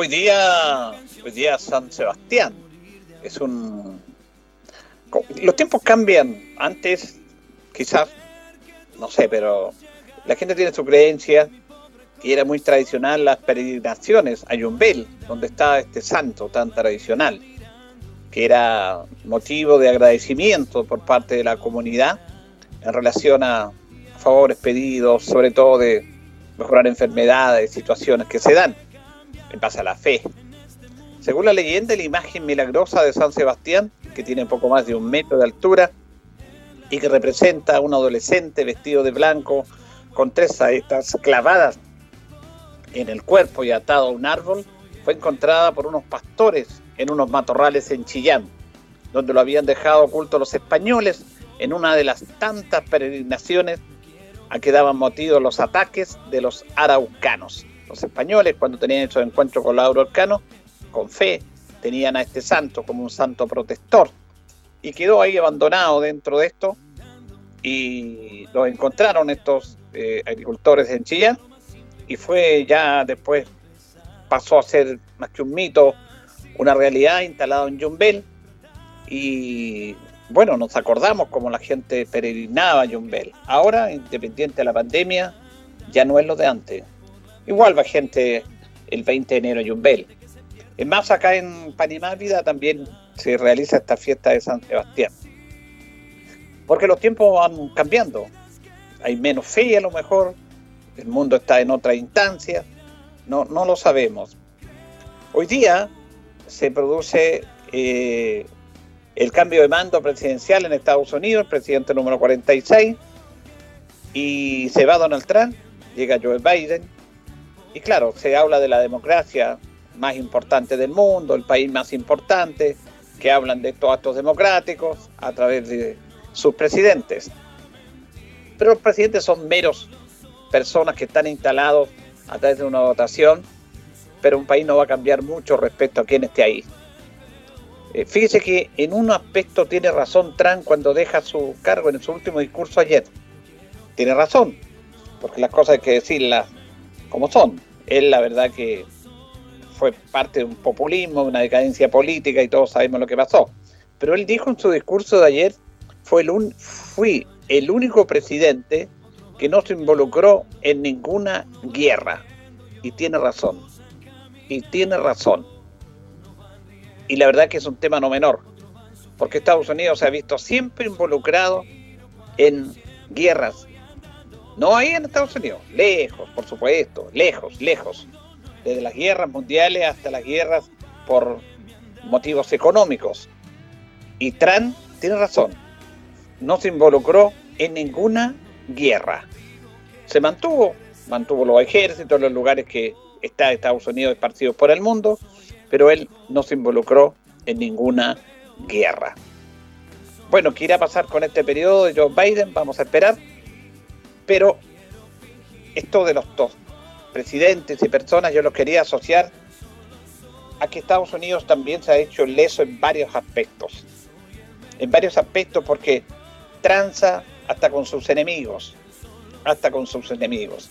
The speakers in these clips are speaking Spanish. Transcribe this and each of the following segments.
Hoy día, hoy día San Sebastián es un. Los tiempos cambian. Antes, quizás, no sé, pero la gente tiene su creencia y era muy tradicional las peregrinaciones a Yumbel, donde está este santo tan tradicional, que era motivo de agradecimiento por parte de la comunidad en relación a favores pedidos, sobre todo de mejorar enfermedades, situaciones que se dan en base a la fe. Según la leyenda, la imagen milagrosa de San Sebastián, que tiene poco más de un metro de altura y que representa a un adolescente vestido de blanco con tres saetas clavadas en el cuerpo y atado a un árbol, fue encontrada por unos pastores en unos matorrales en Chillán, donde lo habían dejado oculto los españoles en una de las tantas peregrinaciones a que daban motivo los ataques de los araucanos. Los españoles, cuando tenían esos encuentros con los araucanos, con fe, tenían a este santo como un santo protector. Y quedó ahí abandonado dentro de esto. Y lo encontraron estos eh, agricultores en Chillán. Y fue ya después, pasó a ser más que un mito, una realidad instalado en Yumbel. Y bueno, nos acordamos como la gente peregrinaba a Yumbel. Ahora, independiente de la pandemia, ya no es lo de antes. Igual va gente el 20 de enero en Yumbel. Es más, acá en Panimávida también se realiza esta fiesta de San Sebastián. Porque los tiempos van cambiando. Hay menos fe a lo mejor, el mundo está en otra instancia, no, no lo sabemos. Hoy día se produce eh, el cambio de mando presidencial en Estados Unidos, el presidente número 46, y se va Donald Trump, llega Joe Biden, y claro, se habla de la democracia más importante del mundo, el país más importante, que hablan de estos actos democráticos a través de sus presidentes. Pero los presidentes son meros personas que están instalados a través de una votación, pero un país no va a cambiar mucho respecto a quién esté ahí. Eh, fíjese que en un aspecto tiene razón Trump cuando deja su cargo en su último discurso ayer. Tiene razón, porque las cosas hay que decirlas como son. Él la verdad que fue parte de un populismo, una decadencia política y todos sabemos lo que pasó. Pero él dijo en su discurso de ayer, fue el un, fui el único presidente que no se involucró en ninguna guerra. Y tiene razón. Y tiene razón. Y la verdad que es un tema no menor. Porque Estados Unidos se ha visto siempre involucrado en guerras no ahí en Estados Unidos, lejos, por supuesto, lejos, lejos. Desde las guerras mundiales hasta las guerras por motivos económicos. Y Trump tiene razón, no se involucró en ninguna guerra. Se mantuvo, mantuvo los ejércitos los lugares que está Estados Unidos esparcidos por el mundo, pero él no se involucró en ninguna guerra. Bueno, ¿qué irá a pasar con este periodo de Joe Biden? Vamos a esperar pero esto de los dos presidentes y personas yo los quería asociar a que Estados Unidos también se ha hecho leso en varios aspectos. En varios aspectos porque tranza hasta con sus enemigos, hasta con sus enemigos.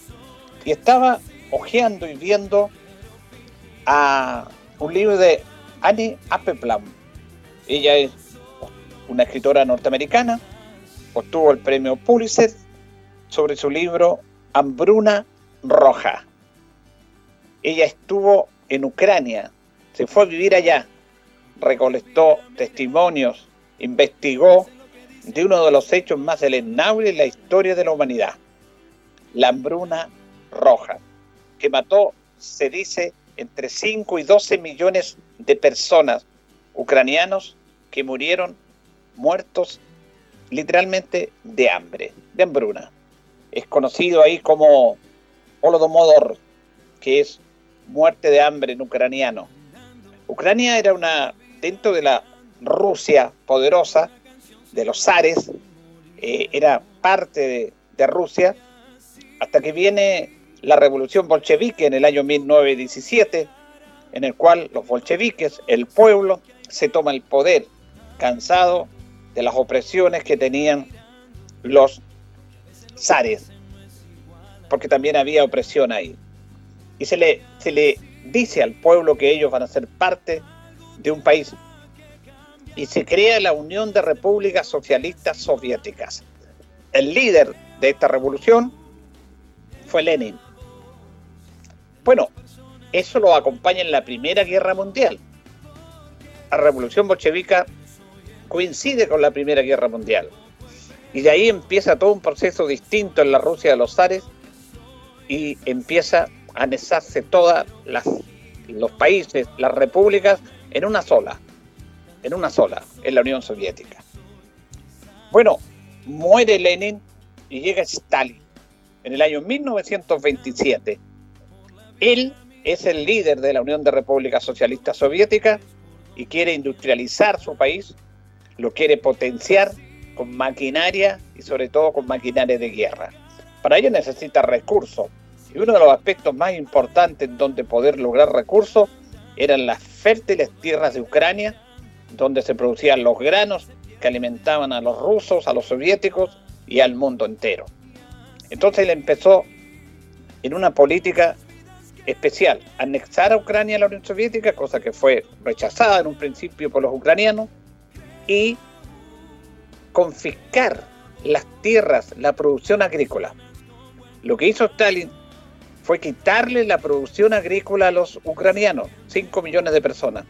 Y estaba hojeando y viendo a un libro de Annie Applebaum. Ella es una escritora norteamericana obtuvo el premio Pulitzer sobre su libro Hambruna Roja. Ella estuvo en Ucrania, se fue a vivir allá, recolectó testimonios, investigó de uno de los hechos más deleznables en la historia de la humanidad, la hambruna roja, que mató, se dice, entre 5 y 12 millones de personas ucranianos que murieron muertos literalmente de hambre, de hambruna. Es conocido ahí como Holodomor, que es muerte de hambre en ucraniano. Ucrania era una, dentro de la Rusia poderosa, de los zares, eh, era parte de, de Rusia, hasta que viene la revolución bolchevique en el año 1917, en el cual los bolcheviques, el pueblo, se toma el poder, cansado de las opresiones que tenían los zares, porque también había opresión ahí. Y se le, se le dice al pueblo que ellos van a ser parte de un país. Y se crea la Unión de Repúblicas Socialistas Soviéticas. El líder de esta revolución fue Lenin. Bueno, eso lo acompaña en la Primera Guerra Mundial. La revolución bolchevica coincide con la Primera Guerra Mundial. Y de ahí empieza todo un proceso distinto en la Rusia de los zares y empieza a anexarse todos los países, las repúblicas, en una sola, en una sola, en la Unión Soviética. Bueno, muere Lenin y llega Stalin en el año 1927. Él es el líder de la Unión de Repúblicas Socialistas Soviéticas y quiere industrializar su país, lo quiere potenciar con maquinaria y sobre todo con maquinaria de guerra. Para ello necesita recursos y uno de los aspectos más importantes en donde poder lograr recursos eran las fértiles tierras de Ucrania, donde se producían los granos que alimentaban a los rusos, a los soviéticos y al mundo entero. Entonces él empezó en una política especial, anexar a Ucrania a la Unión Soviética, cosa que fue rechazada en un principio por los ucranianos, y confiscar las tierras, la producción agrícola. Lo que hizo Stalin fue quitarle la producción agrícola a los ucranianos, 5 millones de personas.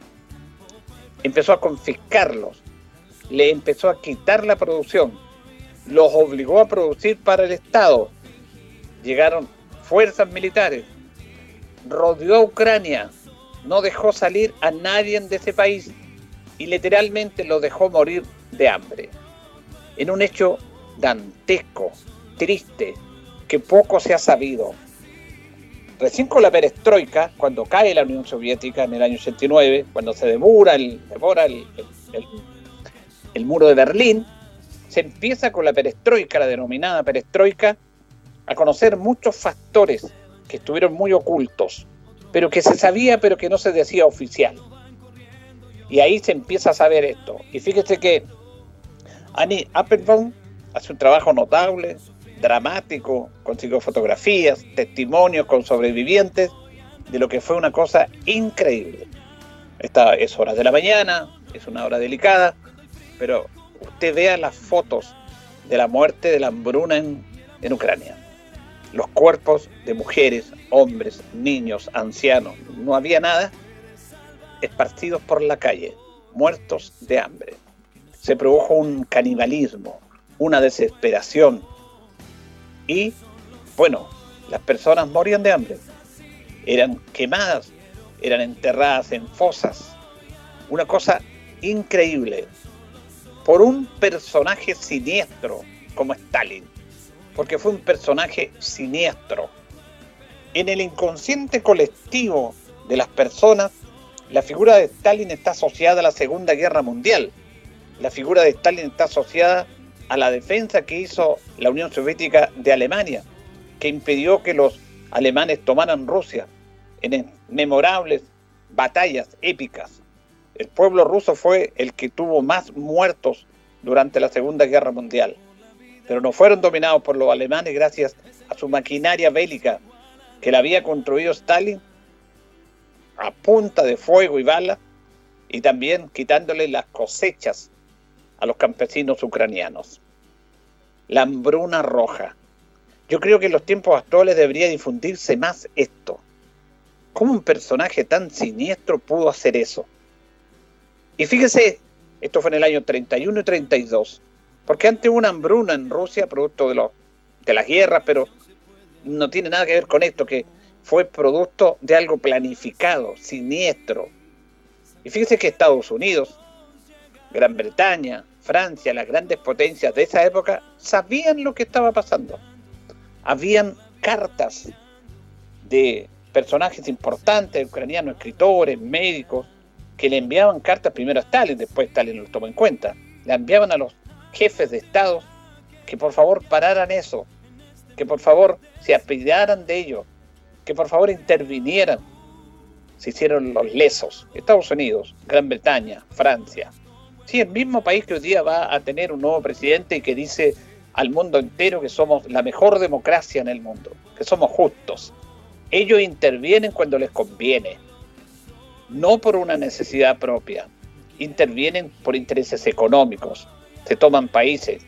Empezó a confiscarlos, le empezó a quitar la producción, los obligó a producir para el Estado. Llegaron fuerzas militares, rodeó a Ucrania, no dejó salir a nadie de ese país y literalmente lo dejó morir de hambre. En un hecho dantesco, triste, que poco se ha sabido. Recién con la perestroika, cuando cae la Unión Soviética en el año 89, cuando se devora el, devora el, el muro de Berlín, se empieza con la perestroika, la denominada perestroika, a conocer muchos factores que estuvieron muy ocultos, pero que se sabía pero que no se decía oficial. Y ahí se empieza a saber esto. Y fíjese que Annie Applebaum hace un trabajo notable, dramático, consiguió fotografías, testimonios con sobrevivientes de lo que fue una cosa increíble. Esta es horas de la mañana, es una hora delicada, pero usted vea las fotos de la muerte de la hambruna en Ucrania los cuerpos de mujeres, hombres, niños, ancianos, no había nada, esparcidos por la calle, muertos de hambre. Se produjo un canibalismo, una desesperación y, bueno, las personas morían de hambre. Eran quemadas, eran enterradas en fosas. Una cosa increíble por un personaje siniestro como Stalin porque fue un personaje siniestro. En el inconsciente colectivo de las personas, la figura de Stalin está asociada a la Segunda Guerra Mundial. La figura de Stalin está asociada a la defensa que hizo la Unión Soviética de Alemania, que impidió que los alemanes tomaran Rusia en memorables batallas épicas. El pueblo ruso fue el que tuvo más muertos durante la Segunda Guerra Mundial pero no fueron dominados por los alemanes gracias a su maquinaria bélica que la había construido Stalin a punta de fuego y bala y también quitándole las cosechas a los campesinos ucranianos. la hambruna roja. Yo creo que en los tiempos actuales debería difundirse más esto. ¿Cómo un personaje tan siniestro pudo hacer eso? Y fíjese, esto fue en el año 31 y 32, porque antes hubo una hambruna en Rusia, producto de, los, de las guerras, pero no tiene nada que ver con esto, que fue producto de algo planificado, siniestro. Y fíjese que Estados Unidos, Gran Bretaña, Francia, las grandes potencias de esa época, sabían lo que estaba pasando. Habían cartas de personajes importantes, ucranianos, escritores, médicos, que le enviaban cartas primero a Stalin, después Stalin los tomó en cuenta. Le enviaban a los jefes de Estado que por favor pararan eso, que por favor se apiadaran de ello, que por favor intervinieran. Se hicieron los lesos. Estados Unidos, Gran Bretaña, Francia. Sí, el mismo país que hoy día va a tener un nuevo presidente y que dice al mundo entero que somos la mejor democracia en el mundo, que somos justos. Ellos intervienen cuando les conviene, no por una necesidad propia. Intervienen por intereses económicos. Se toman países,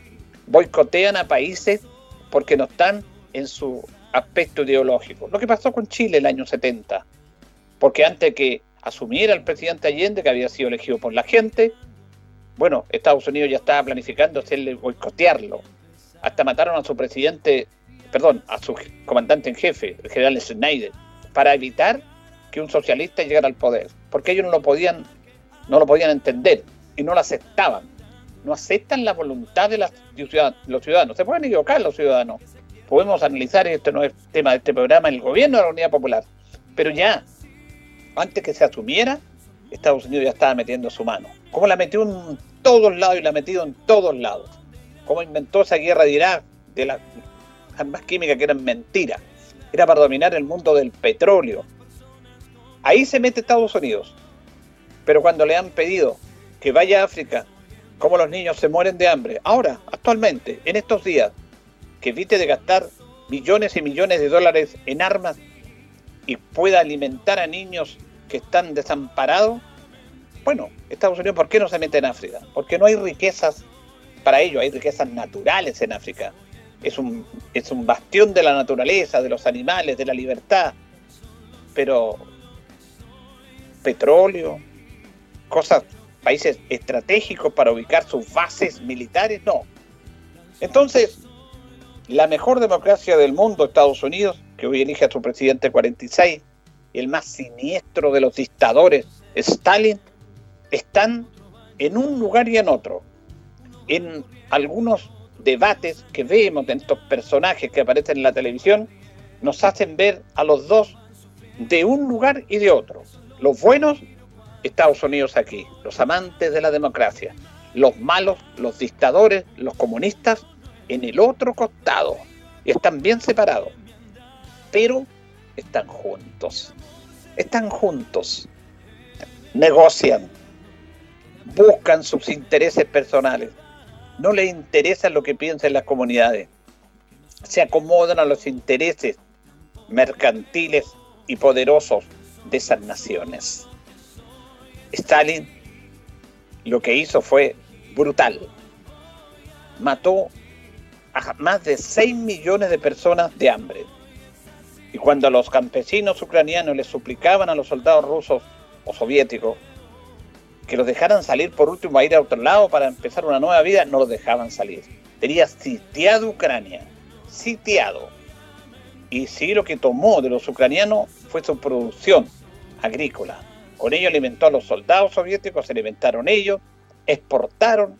boicotean a países porque no están en su aspecto ideológico. Lo que pasó con Chile el año 70, porque antes que asumiera el presidente Allende, que había sido elegido por la gente, bueno, Estados Unidos ya estaba planificando hacerle boicotearlo. Hasta mataron a su presidente, perdón, a su comandante en jefe, el general Schneider, para evitar que un socialista llegara al poder, porque ellos no lo podían, no lo podían entender y no lo aceptaban no aceptan la voluntad de los ciudadanos. Se pueden equivocar los ciudadanos. Podemos analizar, esto no es tema de este programa, el gobierno de la Unidad Popular. Pero ya, antes que se asumiera, Estados Unidos ya estaba metiendo su mano. ¿Cómo la metió en todos lados y la ha metido en todos lados? ¿Cómo inventó esa guerra de Irak, de las armas químicas que eran mentiras? Era para dominar el mundo del petróleo. Ahí se mete Estados Unidos. Pero cuando le han pedido que vaya a África cómo los niños se mueren de hambre. Ahora, actualmente, en estos días, que evite de gastar millones y millones de dólares en armas y pueda alimentar a niños que están desamparados, bueno, Estados Unidos, ¿por qué no se mete en África? Porque no hay riquezas para ello, hay riquezas naturales en África. Es un, es un bastión de la naturaleza, de los animales, de la libertad. Pero petróleo, cosas países estratégicos para ubicar sus bases militares, no. Entonces, la mejor democracia del mundo, Estados Unidos, que hoy elige a su presidente 46, y el más siniestro de los dictadores, Stalin, están en un lugar y en otro. En algunos debates que vemos de estos personajes que aparecen en la televisión, nos hacen ver a los dos de un lugar y de otro. Los buenos Estados Unidos aquí, los amantes de la democracia, los malos, los dictadores, los comunistas, en el otro costado. Y están bien separados, pero están juntos. Están juntos. Negocian. Buscan sus intereses personales. No les interesa lo que piensen las comunidades. Se acomodan a los intereses mercantiles y poderosos de esas naciones. Stalin lo que hizo fue brutal. Mató a más de 6 millones de personas de hambre. Y cuando los campesinos ucranianos les suplicaban a los soldados rusos o soviéticos que los dejaran salir por último a ir a otro lado para empezar una nueva vida, no los dejaban salir. Tenía sitiado Ucrania, sitiado. Y sí lo que tomó de los ucranianos fue su producción agrícola, con ello alimentó a los soldados soviéticos, se alimentaron ellos, exportaron,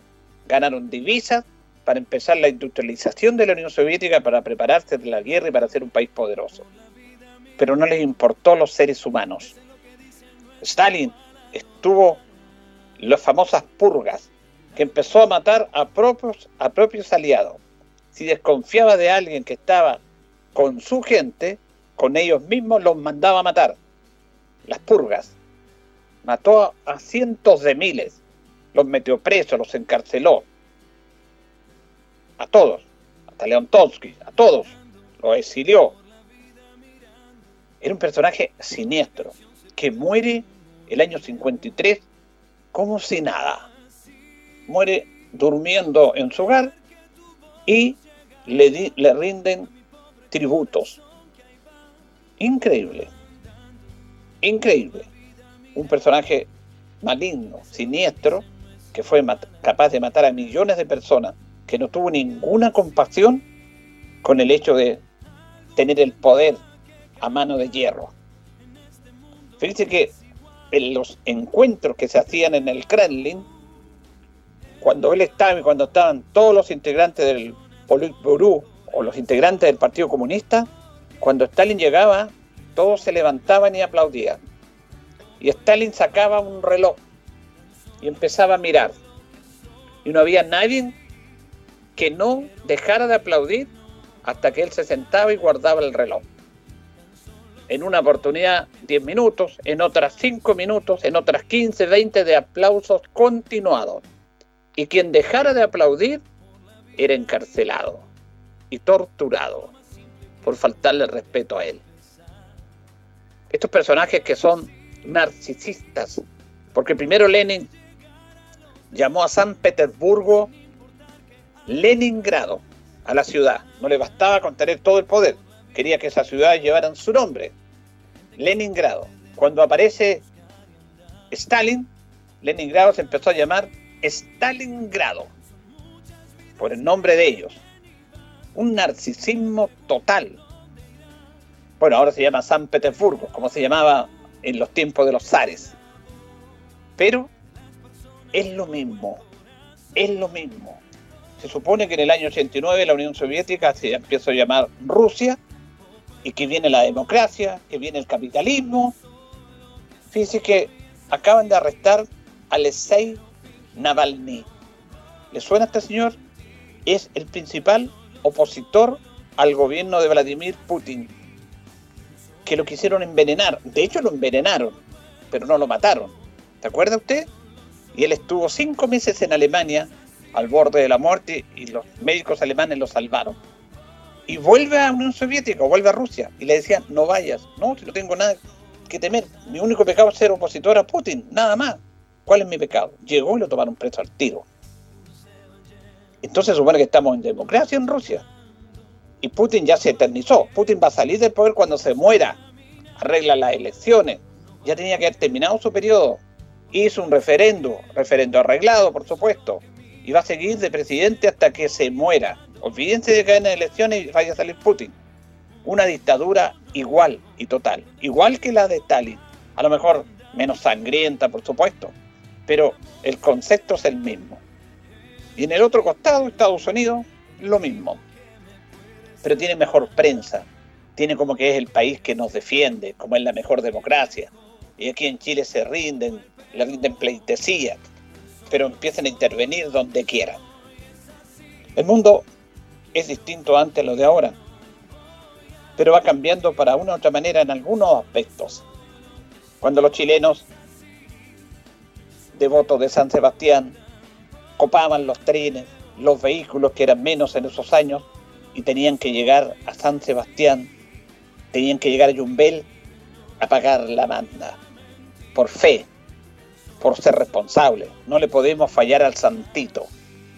ganaron divisas para empezar la industrialización de la Unión Soviética, para prepararse de la guerra y para ser un país poderoso. Pero no les importó los seres humanos. Stalin estuvo las famosas purgas, que empezó a matar a propios, a propios aliados. Si desconfiaba de alguien que estaba con su gente, con ellos mismos los mandaba a matar. Las purgas mató a, cientos de miles, los metió presos, los encarceló, a todos, hasta León Trotsky, a todos, los exilió. Era un personaje siniestro, que muere el año 53 como si nada. Muere durmiendo en su hogar y le, le rinden tributos. Increíble. Increíble. Un personaje maligno, siniestro, que fue capaz de matar a millones de personas, que no tuvo ninguna compasión con el hecho de tener el poder a mano de hierro. Fíjense que en los encuentros que se hacían en el Kremlin, cuando él estaba y cuando estaban todos los integrantes del Politburo o los integrantes del Partido Comunista, cuando Stalin llegaba, todos se levantaban y aplaudían. Y Stalin sacaba un reloj y empezaba a mirar. Y no había nadie que no dejara de aplaudir hasta que él se sentaba y guardaba el reloj. En una oportunidad 10 minutos, en otras 5 minutos, en otras 15, 20 de aplausos continuados. Y quien dejara de aplaudir era encarcelado y torturado por faltarle respeto a él. Estos personajes que son narcisistas, porque primero Lenin llamó a San Petersburgo Leningrado, a la ciudad. No le bastaba con tener todo el poder, quería que esas ciudades llevaran su nombre, Leningrado. Cuando aparece Stalin, Leningrado se empezó a llamar Stalingrado, por el nombre de ellos. Un narcisismo total. Bueno, ahora se llama San Petersburgo, como se llamaba en los tiempos de los zares. Pero es lo mismo, es lo mismo. Se supone que en el año 89 la Unión Soviética se empieza a llamar Rusia y que viene la democracia, que viene el capitalismo. Fíjense que acaban de arrestar a Alexei Navalny. ¿Le suena a este señor? Es el principal opositor al gobierno de Vladimir Putin, que lo quisieron envenenar. De hecho, lo envenenaron, pero no lo mataron. ¿Se acuerda usted? Y él estuvo cinco meses en Alemania al borde de la muerte y los médicos alemanes lo salvaron. Y vuelve a Unión Soviética, vuelve a Rusia y le decían, no vayas, no, si no tengo nada que temer, mi único pecado es ser opositor a Putin, nada más. ¿Cuál es mi pecado? Llegó y lo tomaron preso al tiro. Entonces supone que estamos en democracia en Rusia. Y Putin ya se eternizó. Putin va a salir del poder cuando se muera. Arregla las elecciones. Ya tenía que haber terminado su periodo. Hizo un referendo, referendo arreglado, por supuesto y va a seguir de presidente hasta que se muera. Olvídense de que en elecciones y vaya a salir Putin. Una dictadura igual y total, igual que la de Stalin. A lo mejor menos sangrienta, por supuesto, pero el concepto es el mismo. Y en el otro costado, Estados Unidos, lo mismo. Pero tiene mejor prensa, tiene como que es el país que nos defiende, como es la mejor democracia. Y aquí en Chile se rinden, le rinden pleitesía pero empiecen a intervenir donde quieran. El mundo es distinto antes a lo de ahora, pero va cambiando para una u otra manera en algunos aspectos. Cuando los chilenos, devotos de San Sebastián, copaban los trenes, los vehículos que eran menos en esos años y tenían que llegar a San Sebastián, tenían que llegar a Yumbel a pagar la manda, por fe, por ser responsable. No le podemos fallar al santito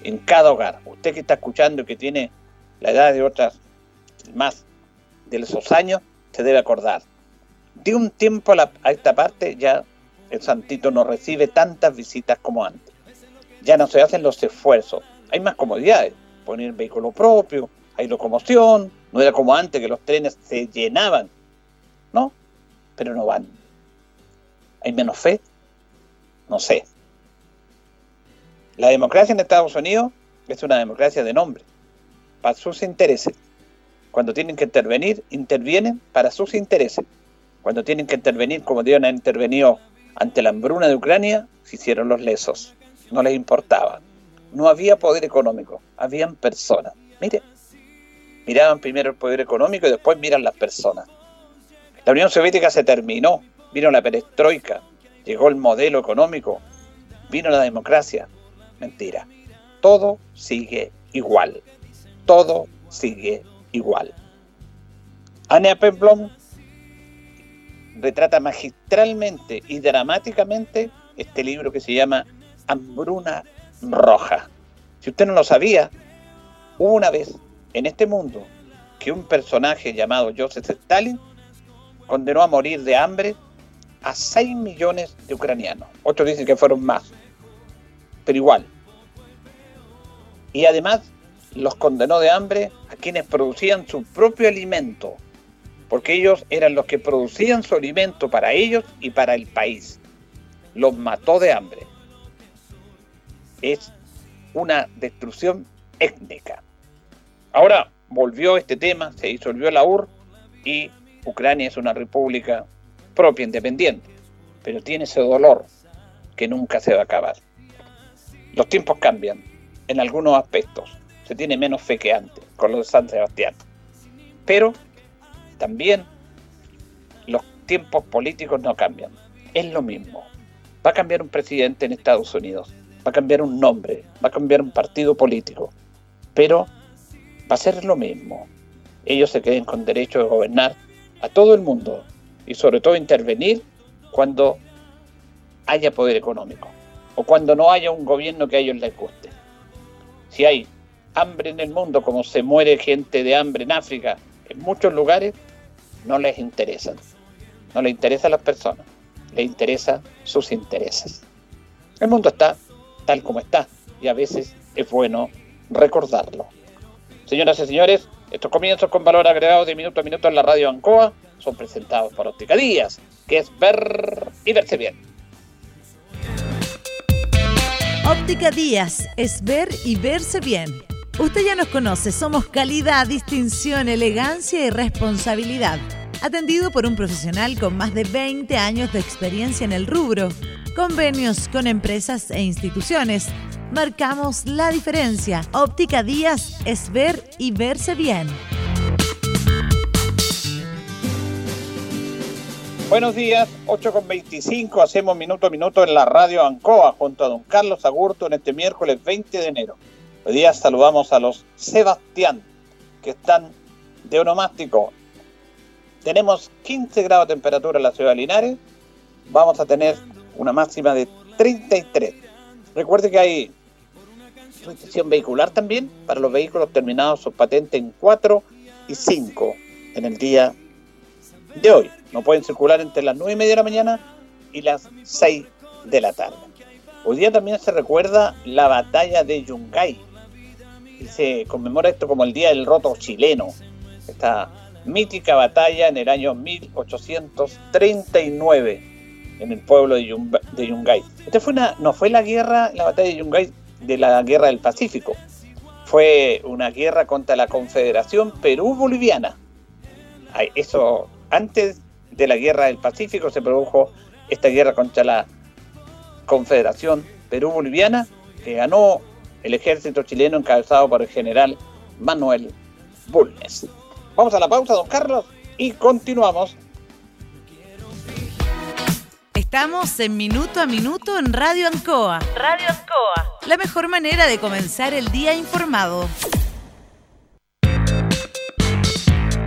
en cada hogar. Usted que está escuchando y que tiene la edad de otras más de esos años, se debe acordar. De un tiempo a, esta parte ya el santito no recibe tantas visitas como antes. Ya no se hacen los esfuerzos. Hay más comodidades. Poner vehículo propio, hay locomoción. No era como antes que los trenes se llenaban. No, pero no van. Hay menos fe, no sé. La democracia en Estados Unidos es una democracia de nombre, para sus intereses. Cuando tienen que intervenir, intervienen para sus intereses. Cuando tienen que intervenir, como Dios ha intervenido ante la hambruna de Ucrania, se hicieron los lesos. No les importaba. No había poder económico, habían personas. Mire, miraban primero el poder económico y después miran las personas. La Unión Soviética se terminó, vino la perestroika, llegó el modelo económico, vino la democracia. Mentira. Todo sigue igual. Todo sigue igual. Anja Appleblom retrata magistralmente y dramáticamente este libro que se llama Hambruna Roja. Si usted no lo sabía, hubo una vez en este mundo que un personaje llamado Joseph Stalin condenó a morir de hambre a 6 millones de ucranianos. Otros dicen que fueron más, pero igual. Y además los condenó de hambre a quienes producían su propio alimento, porque ellos eran los que producían su alimento para ellos y para el país. Los mató de hambre. Es una destrucción étnica. Ahora volvió este tema, se disolvió la UR y Ucrania es una república propia, independiente, pero tiene ese dolor que nunca se va a acabar. Los tiempos cambian en algunos aspectos, se tiene menos fe que antes con los San Sebastián, pero también los tiempos políticos no cambian, es lo mismo. Va a cambiar un presidente en Estados Unidos, va a cambiar un nombre, va a cambiar un partido político, pero va a ser lo mismo. Ellos se queden con derecho de gobernar a todo el mundo y sobre todo intervenir cuando haya poder económico o cuando no haya un gobierno que a ellos les guste. Si hay hambre en el mundo, como se muere gente de hambre en África, en muchos lugares, no les interesan. No les interesa a las personas, les interesa sus intereses. El mundo está tal como está y a veces es bueno recordarlo. Señoras y señores, estos comienzos con valor agregado de minuto a minuto en la radio Ancoa son presentados por Óptica Díaz, que es ver y verse bien. Óptica Díaz es ver y verse bien. Usted ya nos conoce, somos calidad, distinción, elegancia y responsabilidad. Atendido por un profesional con más de 20 años de experiencia en el rubro. Convenios con empresas e instituciones. Marcamos la diferencia. Óptica Díaz es ver y verse bien. Buenos días, 8 con 25, hacemos minuto a minuto en la radio Ancoa junto a don Carlos Agurto en este miércoles 20 de enero. Hoy día saludamos a los Sebastián, que están de onomástico. Tenemos 15 grados de temperatura en la ciudad de Linares, vamos a tener una máxima de 33. Recuerde que hay restricción vehicular también para los vehículos terminados sus patentes en 4 y 5 en el día de hoy. No pueden circular entre las 9 y media de la mañana y las 6 de la tarde. Hoy día también se recuerda la batalla de Yungay. Y se conmemora esto como el Día del Roto Chileno. Esta mítica batalla en el año 1839 en el pueblo de, Yungay. Esta fue una, no fue la guerra, la batalla de Yungay de la guerra del Pacífico. Fue una guerra contra la Confederación Perú-Boliviana. Eso antes de la guerra del Pacífico se produjo esta guerra contra la Confederación Perú-Boliviana, que ganó el ejército chileno encabezado por el general Manuel Bulnes. Vamos a la pausa, don Carlos, y continuamos. Estamos en Minuto a Minuto en Radio Ancoa. Radio Ancoa. La mejor manera de comenzar el día informado.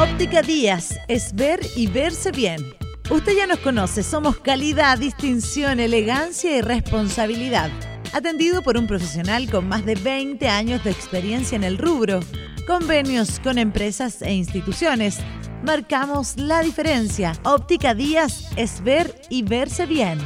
Óptica Díaz es ver y verse bien. Usted ya nos conoce, somos calidad, distinción, elegancia y responsabilidad. Atendido por un profesional con más de 20 años de experiencia en el rubro. Convenios con empresas e instituciones. Marcamos la diferencia. Óptica Díaz es ver y verse bien.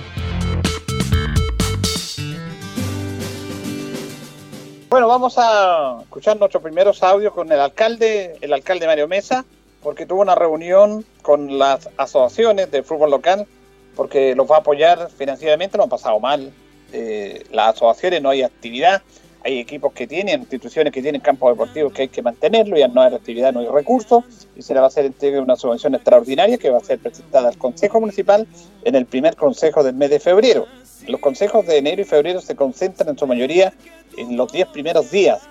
Bueno, vamos a escuchar nuestros primeros audios con el alcalde, el alcalde Mario Mesa, porque tuvo una reunión con las asociaciones de fútbol local, porque los va a apoyar financieramente, lo han pasado mal. Eh, las asociaciones no hay actividad, hay equipos que tienen, instituciones que tienen campos deportivos que hay que mantenerlo, ya no hay actividad, no hay recursos, y se le va a hacer entrega una subvención extraordinaria que va a ser presentada al Consejo Municipal en el primer consejo del mes de febrero. Los consejos de enero y febrero se concentran en su mayoría en los 10 primeros días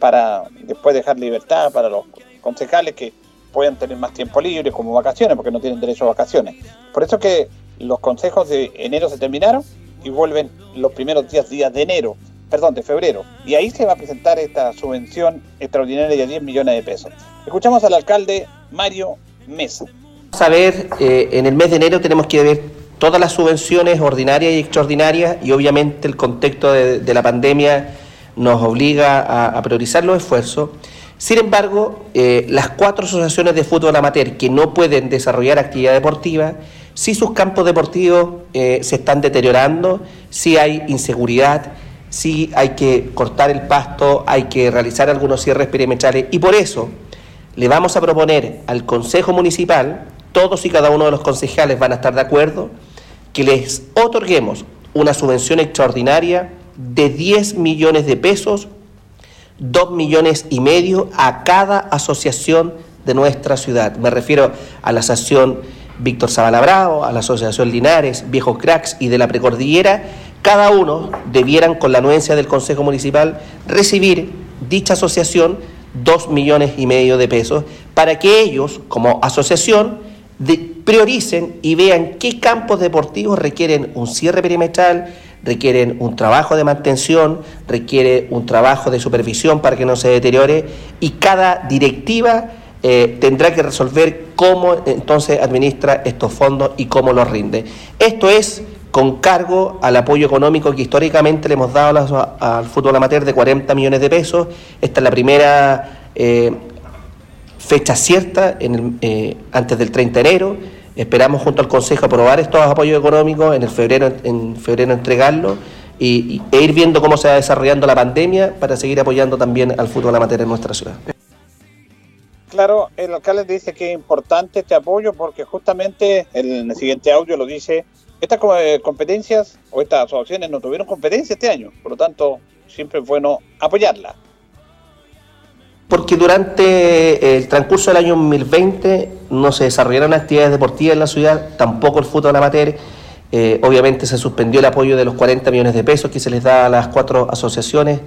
para después dejar libertad para los concejales que puedan tener más tiempo libre como vacaciones, porque no tienen derecho a vacaciones. Por eso que los consejos de enero se terminaron y vuelven los primeros 10 días de enero perdón, de febrero. Y ahí se va a presentar esta subvención extraordinaria de 10 millones de pesos. Escuchamos al alcalde Mario Mesa. Vamos a ver, eh, en el mes de enero tenemos que ver todas las subvenciones ordinarias y extraordinarias y obviamente el contexto de, la pandemia nos obliga a, priorizar los esfuerzos. Sin embargo, eh, las cuatro asociaciones de fútbol amateur que no pueden desarrollar actividad deportiva, si sus campos deportivos eh, se están deteriorando, si hay inseguridad, sí hay que cortar el pasto, hay que realizar algunos cierres perimetrales y por eso le vamos a proponer al Consejo Municipal, todos y cada uno de los concejales van a estar de acuerdo, que les otorguemos una subvención extraordinaria de 10 millones de pesos, 2 millones y medio a cada asociación de nuestra ciudad. Me refiero a la asociación Víctor Zabalabrao, a la asociación Linares, Viejos Cracks y de la Precordillera, cada uno debieran, con la anuencia del Consejo Municipal, recibir dicha asociación dos millones y medio de pesos para que ellos, como asociación, prioricen y vean qué campos deportivos requieren un cierre perimetral, requieren un trabajo de mantención, requiere un trabajo de supervisión para que no se deteriore y cada directiva eh, tendrá que resolver cómo entonces administra estos fondos y cómo los rinde. Esto es con cargo al apoyo económico que históricamente le hemos dado al fútbol amateur de 40 millones de pesos. Esta es la primera eh, fecha cierta en eh, antes del 30 de enero. Esperamos junto al Consejo aprobar estos apoyos económicos, en febrero, en febrero entregarlo y, e ir viendo cómo se va desarrollando la pandemia para seguir apoyando también al fútbol amateur en nuestra ciudad. Claro, el alcalde dice que es importante este apoyo porque justamente en el siguiente audio lo dice estas eh, competencias o estas asociaciones no tuvieron competencia este año, por lo tanto, siempre es bueno apoyarla. Porque durante el transcurso del año 2020 no se desarrollaron actividades deportivas en la ciudad, tampoco el fútbol amateur. Eh, obviamente se suspendió el apoyo de los 40 millones de pesos que se les da a las cuatro asociaciones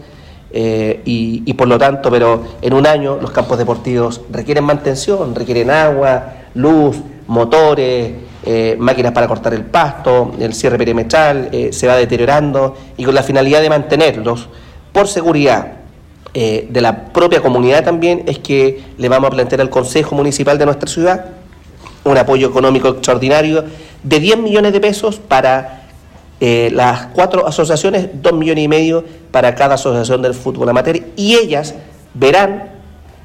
eh, y, por lo tanto, pero en un año los campos deportivos requieren mantención, requieren agua, luz, motores, eh, máquinas para cortar el pasto, el cierre perimetral eh, se va deteriorando y con la finalidad de mantenerlos por seguridad eh, de la propia comunidad también es que le vamos a plantear al Consejo Municipal de nuestra ciudad un apoyo económico extraordinario de 10 millones de pesos para las cuatro asociaciones, 2 millones y medio para cada asociación del fútbol amateur y ellas verán,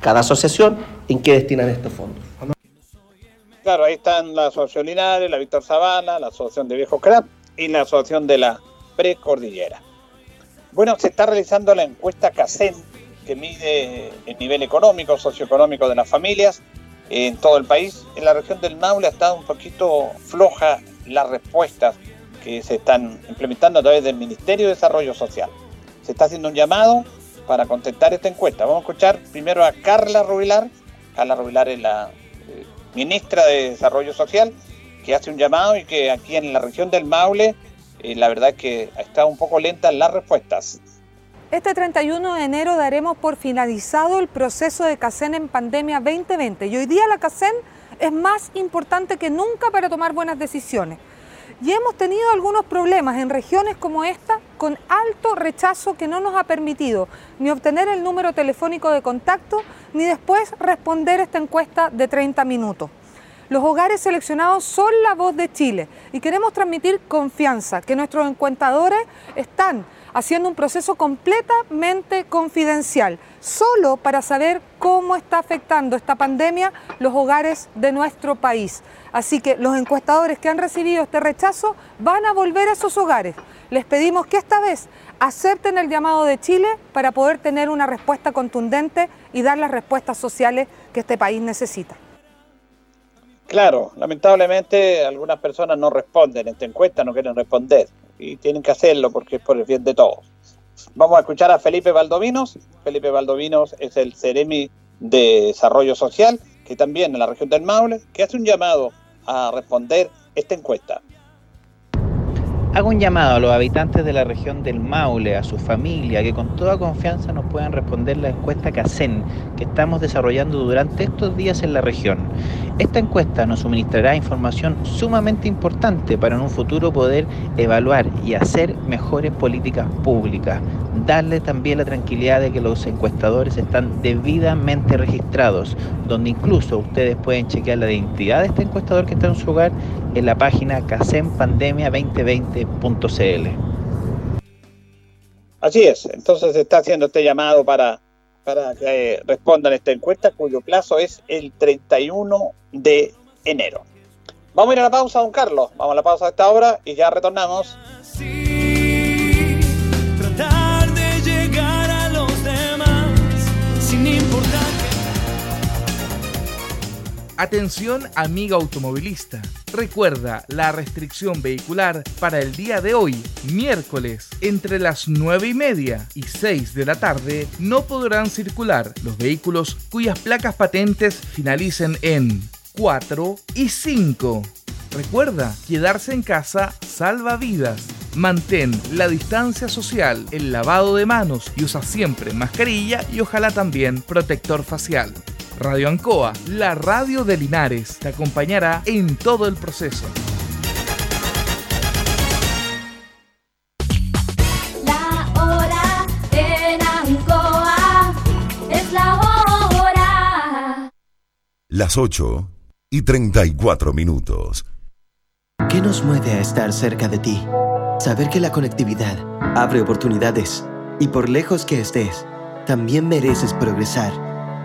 cada asociación, en qué destinan estos fondos. Claro, ahí están la Asociación Linares, la Víctor Zavala, la Asociación de Viejos Crap y la Asociación de la Precordillera. Bueno, se está realizando la encuesta CACEN, que mide el nivel económico, socioeconómico de las familias en todo el país. En la región del Maule ha estado un poquito floja las respuestas que se están implementando a través del Ministerio de Desarrollo Social. Se está haciendo un llamado para contestar esta encuesta. Vamos a escuchar primero a Carla Rubilar. Carla Rubilar es la ministra de Desarrollo Social, que hace un llamado y que aquí en la región del Maule, eh, la verdad es que está un poco lenta las respuestas. Este 31 de enero daremos por finalizado el proceso de CACEN en pandemia 2020 y hoy día la CACEN es más importante que nunca para tomar buenas decisiones. Y hemos tenido algunos problemas en regiones como esta con alto rechazo que no nos ha permitido ni obtener el número telefónico de contacto ni después responder esta encuesta de 30 minutos. Los hogares seleccionados son la voz de Chile y queremos transmitir confianza, que nuestros encuestadores están haciendo un proceso completamente confidencial, solo para saber cómo está afectando esta pandemia los hogares de nuestro país. Así que los encuestadores que han recibido este rechazo van a volver a esos hogares. Les pedimos que esta vez acepten el llamado de Chile para poder tener una respuesta contundente y dar las respuestas sociales que este país necesita. Claro, lamentablemente algunas personas no responden en esta encuesta, no quieren responder y tienen que hacerlo porque es por el bien de todos. Vamos a escuchar a Felipe Valdovinos. Felipe Valdovinos es el Ceremi de Desarrollo Social, que también en la región del Maule, que hace un llamado a responder esta encuesta. Hago un llamado a los habitantes de la región del Maule, a su familia, que con toda confianza nos puedan responder la encuesta CACEN que estamos desarrollando durante estos días en la región. Esta encuesta nos suministrará información sumamente importante para en un futuro poder evaluar y hacer mejores políticas públicas. Darle también la tranquilidad de que los encuestadores están debidamente registrados, donde incluso ustedes pueden chequear la identidad de este encuestador que está en su hogar en la página casenpandemia2020.cl. Así es, entonces se está haciendo este llamado para para que respondan esta encuesta, cuyo plazo es el 31 de enero. Vamos a ir a la pausa, don Carlos. Vamos a la pausa a esta hora y ya retornamos. Atención amiga automovilista. Recuerda la restricción vehicular para el día de hoy, miércoles, entre las 9 y media y 6 de la tarde, no podrán circular los vehículos cuyas placas patentes finalicen en 4 y 5. Recuerda, quedarse en casa salva vidas. Mantén la distancia social, el lavado de manos y usa siempre mascarilla y ojalá también protector facial. Radio Ancoa, la radio de Linares, te acompañará en todo el proceso. La hora en Ancoa es la hora. Las 8 y 34 minutos. ¿Qué nos mueve a estar cerca de ti? Saber que la conectividad abre oportunidades y por lejos que estés, también mereces progresar.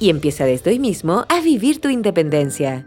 y empieza desde hoy mismo a vivir tu independencia.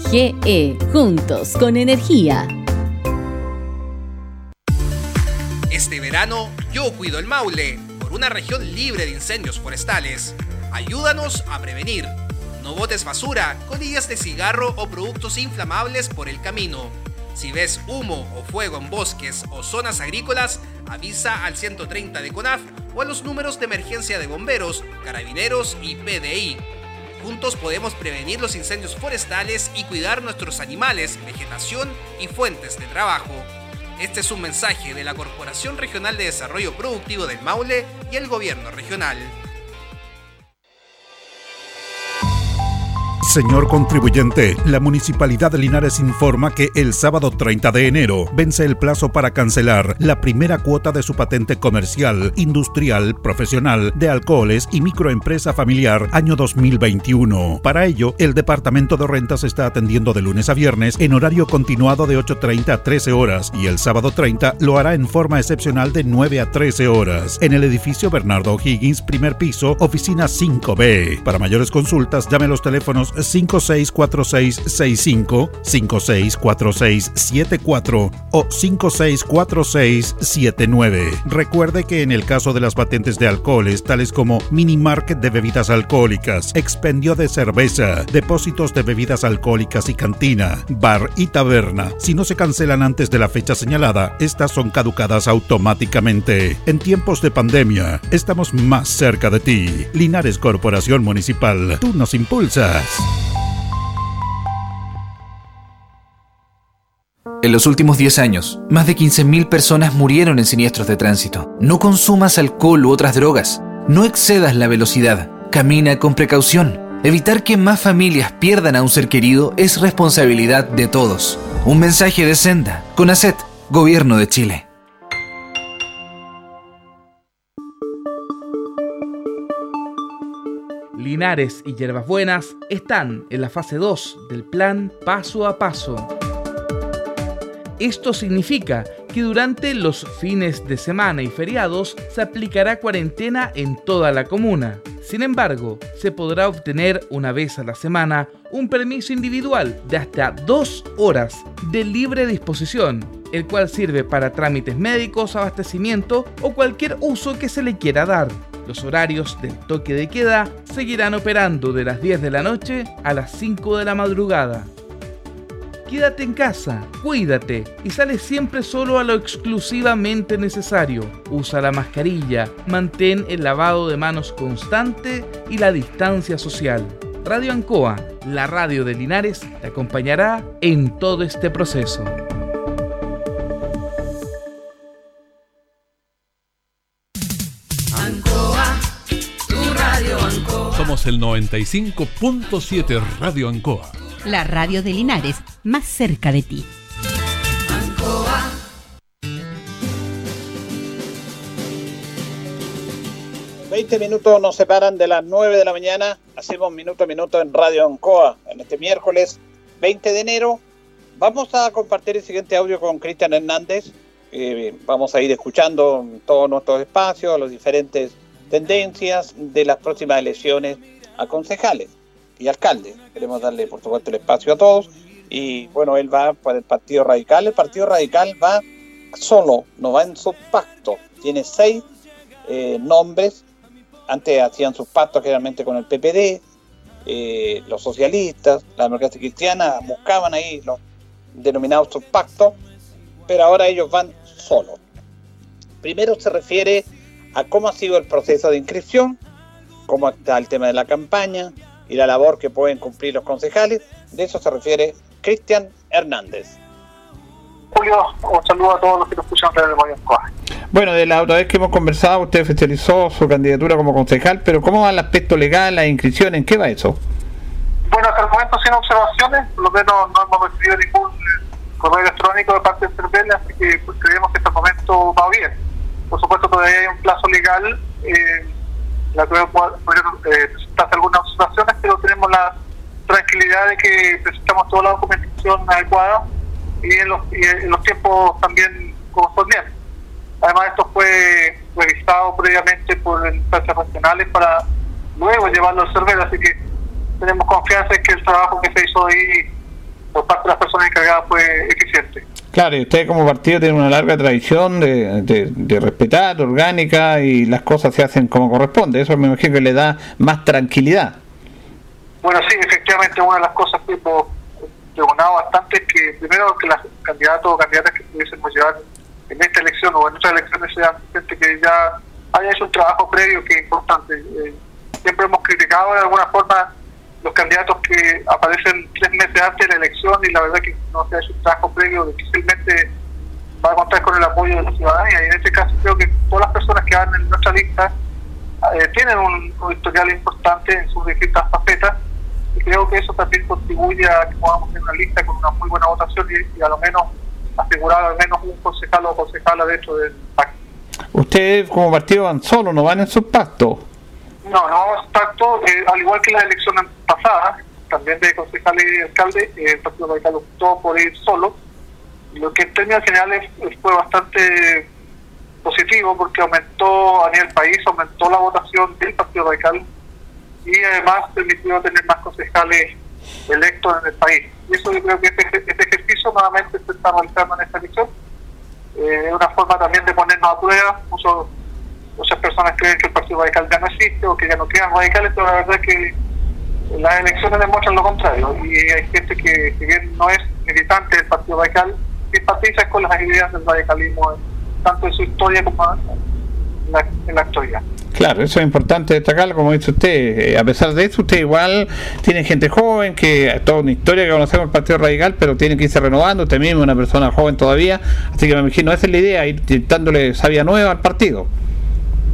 GE, juntos con energía. Este verano yo cuido el Maule por una región libre de incendios forestales. Ayúdanos a prevenir. No botes basura, colillas de cigarro o productos inflamables por el camino. Si ves humo o fuego en bosques o zonas agrícolas, avisa al 130 de CONAF o a los números de emergencia de bomberos, carabineros y PDI. Juntos podemos prevenir los incendios forestales y cuidar nuestros animales, vegetación y fuentes de trabajo. Este es un mensaje de la Corporación Regional de Desarrollo Productivo del Maule y el Gobierno Regional. Señor contribuyente, la Municipalidad de Linares informa que el sábado 30 de enero vence el plazo para cancelar la primera cuota de su patente comercial, industrial, profesional, de alcoholes y microempresa familiar año 2021. Para ello, el Departamento de Rentas está atendiendo de lunes a viernes en horario continuado de 8.30 a 13 horas y el sábado 30 lo hará en forma excepcional de 9 a 13 horas en el edificio Bernardo Higgins, primer piso, oficina 5B. Para mayores consultas, llame a los teléfonos 564665, 564674 o 564679. Recuerde que en el caso de las patentes de alcoholes, tales como mini market de bebidas alcohólicas, expendio de cerveza, depósitos de bebidas alcohólicas y cantina, bar y taberna, si no se cancelan antes de la fecha señalada, estas son caducadas automáticamente. En tiempos de pandemia, estamos más cerca de ti. Linares Corporación Municipal, tú nos impulsas. En los últimos 10 años, más de 15.000 personas murieron en siniestros de tránsito. No consumas alcohol u otras drogas. No excedas la velocidad. Camina con precaución. Evitar que más familias pierdan a un ser querido es responsabilidad de todos. Un mensaje de Senda, CONACET, Gobierno de Chile. Y Hierbas Buenas están en la fase 2 del plan Paso a Paso. Esto significa que durante los fines de semana y feriados se aplicará cuarentena en toda la comuna. Sin embargo, se podrá obtener una vez a la semana un permiso individual de hasta dos horas de libre disposición, el cual sirve para trámites médicos, abastecimiento o cualquier uso que se le quiera dar. Los horarios del toque de queda seguirán operando de las 10 de la noche a las 5 de la madrugada. Quédate en casa, cuídate y sale siempre solo a lo exclusivamente necesario. Usa la mascarilla, mantén el lavado de manos constante y la distancia social. Radio Ancoa, la radio de Linares, te acompañará en todo este proceso. El 95.7 Radio Ancoa. La radio de Linares, más cerca de ti. Ancoa. Veinte minutos nos separan de las 9 de la mañana. Hacemos minuto a minuto en Radio Ancoa en este miércoles 20 de enero. Vamos a compartir el siguiente audio con Cristian Hernández. Eh, vamos a ir escuchando todos nuestros espacios, las diferentes tendencias de las próximas elecciones a concejales y alcaldes. Queremos darle, por supuesto, el espacio a todos. Y bueno, él va por el Partido Radical. El Partido Radical va solo, no va en su pacto. Tiene seis eh, nombres. Antes hacían sus pactos generalmente con el PPD, eh, los socialistas, la democracia cristiana, buscaban ahí los denominados subpactos, pero ahora ellos van solos. Primero se refiere a cómo ha sido el proceso de inscripción, cómo está el tema de la campaña y la labor que pueden cumplir los concejales. De eso se refiere Cristian Hernández. Julio, un saludo a todos los que nos escuchan desde Moyancoa. Bueno, de la otra vez que hemos conversado, usted oficializó su candidatura como concejal, pero ¿cómo va el aspecto legal, la inscripción? ¿En qué va eso? Bueno, hasta el momento sin observaciones, por lo menos no hemos recibido ningún correo electrónico de parte de Cervel, así que pues, creemos que hasta el momento va bien. Por supuesto, todavía hay un plazo legal, eh, la cual podrían eh, algunas observaciones, pero tenemos la tranquilidad de que presentamos toda la documentación adecuada y en los, tiempos también correspondientes. Además, esto fue revisado previamente por instancias nacionales para luego llevarlo al Cervel, así que tenemos confianza en que el trabajo que se hizo ahí por parte de las personas encargadas fue eficiente. Claro, y usted como partido tiene una larga tradición de, de, de, respetar, orgánica, y las cosas se hacen como corresponde. Eso me imagino que le da más tranquilidad. Bueno, sí, efectivamente, una de las cosas que hemos pregonado bastante es que, primero, que los candidatos o candidatas que pudiésemos llevar en esta elección o en otras elecciones sean gente que ya haya hecho un trabajo previo que es importante. Eh, siempre hemos criticado de alguna forma los candidatos que aparecen tres meses antes de la elección y la verdad que no se ha hecho un trabajo previo difícilmente va a contar con el apoyo de la ciudadanía y en este caso creo que todas las personas que van en nuestra lista eh, tienen un, un, historial importante en sus distintas facetas y creo que eso también contribuye a que podamos tener una lista con una muy buena votación y, y a lo menos asegurar al menos un concejal o concejala dentro del pacto. Ustedes como partido van solo, no van en su pacto. No, no vamos pacto, eh, al igual que la elección pasada, también de concejales y alcalde, eh, el Partido Radical optó por ir solo, lo que en términos generales fue bastante positivo porque aumentó a nivel país, aumentó la votación del Partido Radical y además permitió tener más concejales electos en el país. Y eso yo creo que este, este ejercicio nuevamente se está realizando en esta elección. Eh, es una forma también de ponernos a prueba. Muchos, muchas personas creen que el Partido Radical ya no existe o que ya no quedan radicales, pero la verdad es que las elecciones demuestran lo contrario. Y hay gente que, si bien no es militante del Partido Radical, simpatiza con las ideas del radicalismo, tanto en su historia como en la, en la actualidad. Claro, eso es importante destacarlo, como dice usted. Eh, a pesar de eso, usted igual tiene gente joven, que toda una historia que conocemos del Partido Radical, pero tiene que irse renovando. Usted mismo es una persona joven todavía, así que me imagino esa es la idea, ir dándole sabia nueva al partido.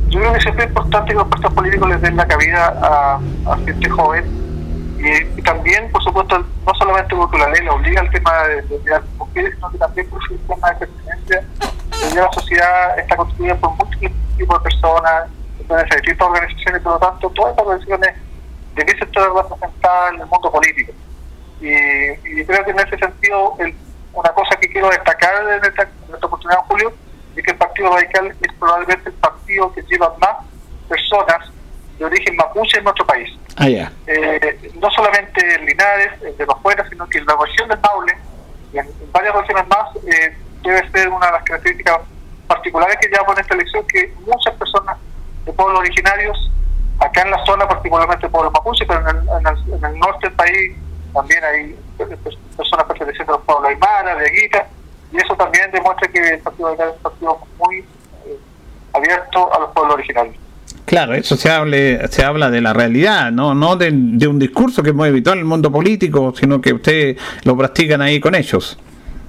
Yo creo que siempre es importante que los partidos políticos les den la cabida a, a gente joven y, también, por supuesto, no solamente porque la ley le obliga al tema de, de mirar mujeres, sino que también por el tema de pertenencia. Día la sociedad está constituida por múltiples tipos de personas, pertenece a distintas organizaciones, por lo tanto, todas estas organizaciones debiesen estar representadas en el mundo político. Y, y creo que en ese sentido, el- una cosa que quiero destacar en esta, en esta oportunidad, Julio, es que el Partido Radical es probablemente el partido que lleva más personas de origen mapuche en nuestro país. Ah. Eh, no solamente en Linares, de los fuera, sino que en la región del Maule y en, varias regiones más eh, debe ser una de las características particulares que llevamos en esta elección, que muchas personas de pueblos originarios, acá en la zona, particularmente pueblos mapuche, pero en el, en el- en el norte del país también hay personas pertenecientes a los pueblos aymara, de Aguita, y eso también demuestra que el Partido Radical es un partido muy eh, abierto a los pueblos originarios. Claro, eso se, hable, se habla de la realidad, no, no de, un discurso que es muy habitual en el mundo político, sino que ustedes lo practican ahí con ellos.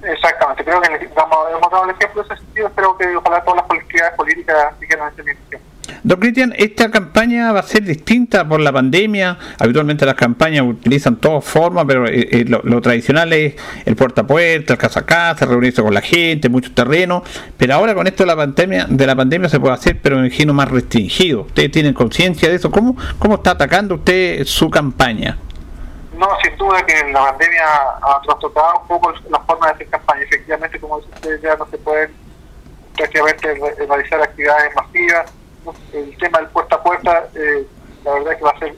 Exactamente, creo que hemos dado el ejemplo en ese sentido, espero que ojalá todas las colectividades políticas sigan esa dirección. Don Cristian, esta campaña va a ser distinta por la pandemia. Habitualmente las campañas utilizan todas formas, pero eh, eh, lo, tradicional es el puerta a puerta, el casa a casa, reunirse con la gente, muchos terrenos. Pero ahora con esto de la pandemia, de la pandemia se puede hacer, pero me imagino más restringido. ¿Ustedes tienen conciencia de eso? ¿Cómo, ¿Cómo está atacando usted su campaña? No, sin duda que la pandemia ha trastocado un poco la forma de hacer campaña. Efectivamente, como dice usted, ya no se pueden prácticamente re- realizar actividades masivas. El tema del puerta a puerta, eh, la verdad es que va a ser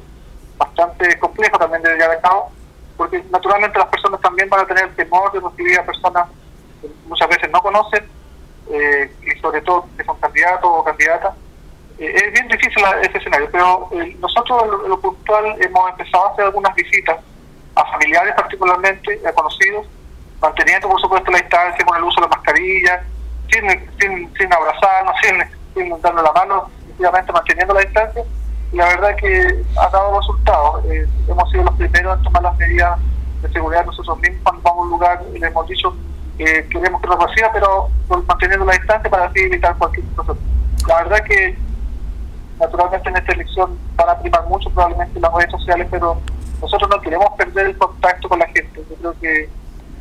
bastante complejo también de llevar a cabo, porque naturalmente las personas también van a tener temor de recibir a personas que muchas veces no conocen, eh, y sobre todo que son candidatos o candidatas. Eh, es bien difícil ese escenario, pero eh, nosotros en lo puntual hemos empezado a hacer algunas visitas a familiares particularmente, a conocidos, manteniendo por supuesto la distancia con el uso de la mascarilla, sin, sin, sin abrazarnos, sin, sin darnos la mano, sencillamente manteniendo la distancia. Y la verdad que ha dado resultados. Eh, hemos sido los primeros en tomar las medidas de seguridad nosotros mismos cuando vamos a un lugar y le hemos dicho que queremos que nos reciba, pero manteniendo la distancia para así evitar cualquier cosa. La verdad que naturalmente en esta elección van a primar mucho probablemente las redes sociales, pero nosotros no queremos perder el contacto con la gente. Yo creo que